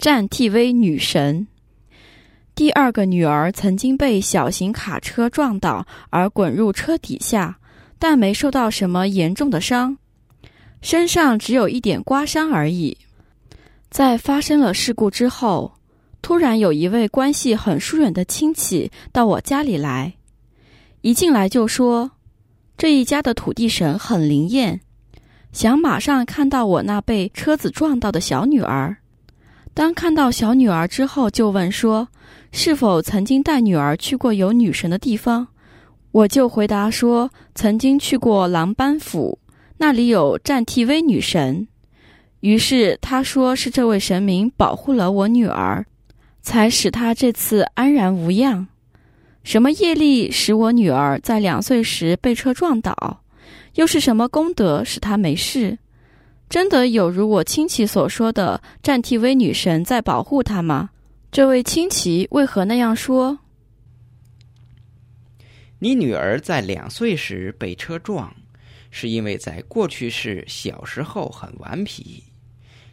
战 TV 女神。第二个女儿曾经被小型卡车撞倒而滚入车底下，但没受到什么严重的伤，身上只有一点刮伤而已。在发生了事故之后，突然有一位关系很疏远的亲戚到我家里来，一进来就说这一家的土地神很灵验，想马上看到我那被车子撞到的小女儿。当看到小女儿之后，就问说。是否曾经带女儿去过有女神的地方？我就回答说，曾经去过狼班府，那里有战 TV 女神。于是他说是这位神明保护了我女儿，才使她这次安然无恙。什么业力使我女儿在两岁时被车撞倒？又是什么功德使她没事？真的有如我亲戚所说的战 TV 女神在保护她吗？这位亲戚为何那样说？你女儿在两岁时被车撞，是因为在过去世小时候很顽皮，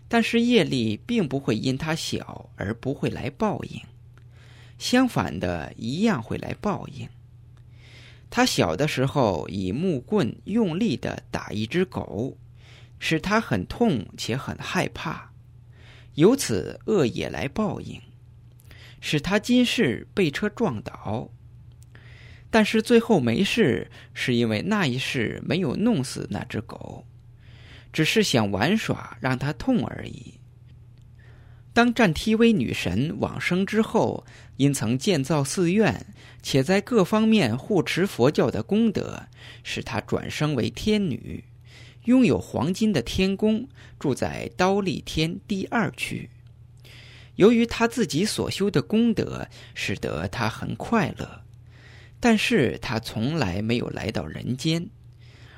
但是业力并不会因她小而不会来报应，相反的，一样会来报应。她小的时候以木棍用力的打一只狗，使他很痛且很害怕，由此恶也来报应。使他今世被车撞倒，但是最后没事，是因为那一世没有弄死那只狗，只是想玩耍让它痛而已。当战 TV 女神往生之后，因曾建造寺院，且在各方面护持佛教的功德，使她转生为天女，拥有黄金的天宫，住在刀立天第二区。由于他自己所修的功德，使得他很快乐，但是他从来没有来到人间，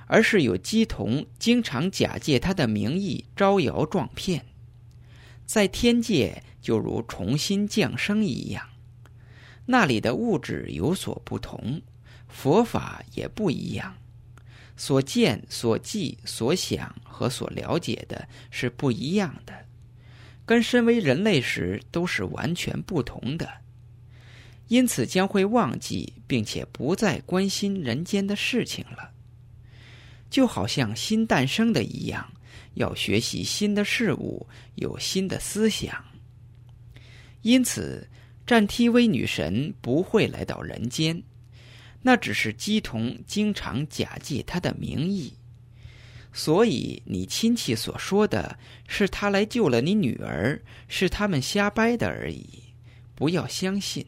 而是有姬童经常假借他的名义招摇撞骗，在天界就如重新降生一样，那里的物质有所不同，佛法也不一样，所见、所记、所想和所了解的是不一样的。跟身为人类时都是完全不同的，因此将会忘记并且不再关心人间的事情了。就好像新诞生的一样，要学习新的事物，有新的思想。因此，战 TV 女神不会来到人间，那只是姬童经常假借他的名义。所以，你亲戚所说的是他来救了你女儿，是他们瞎掰的而已，不要相信。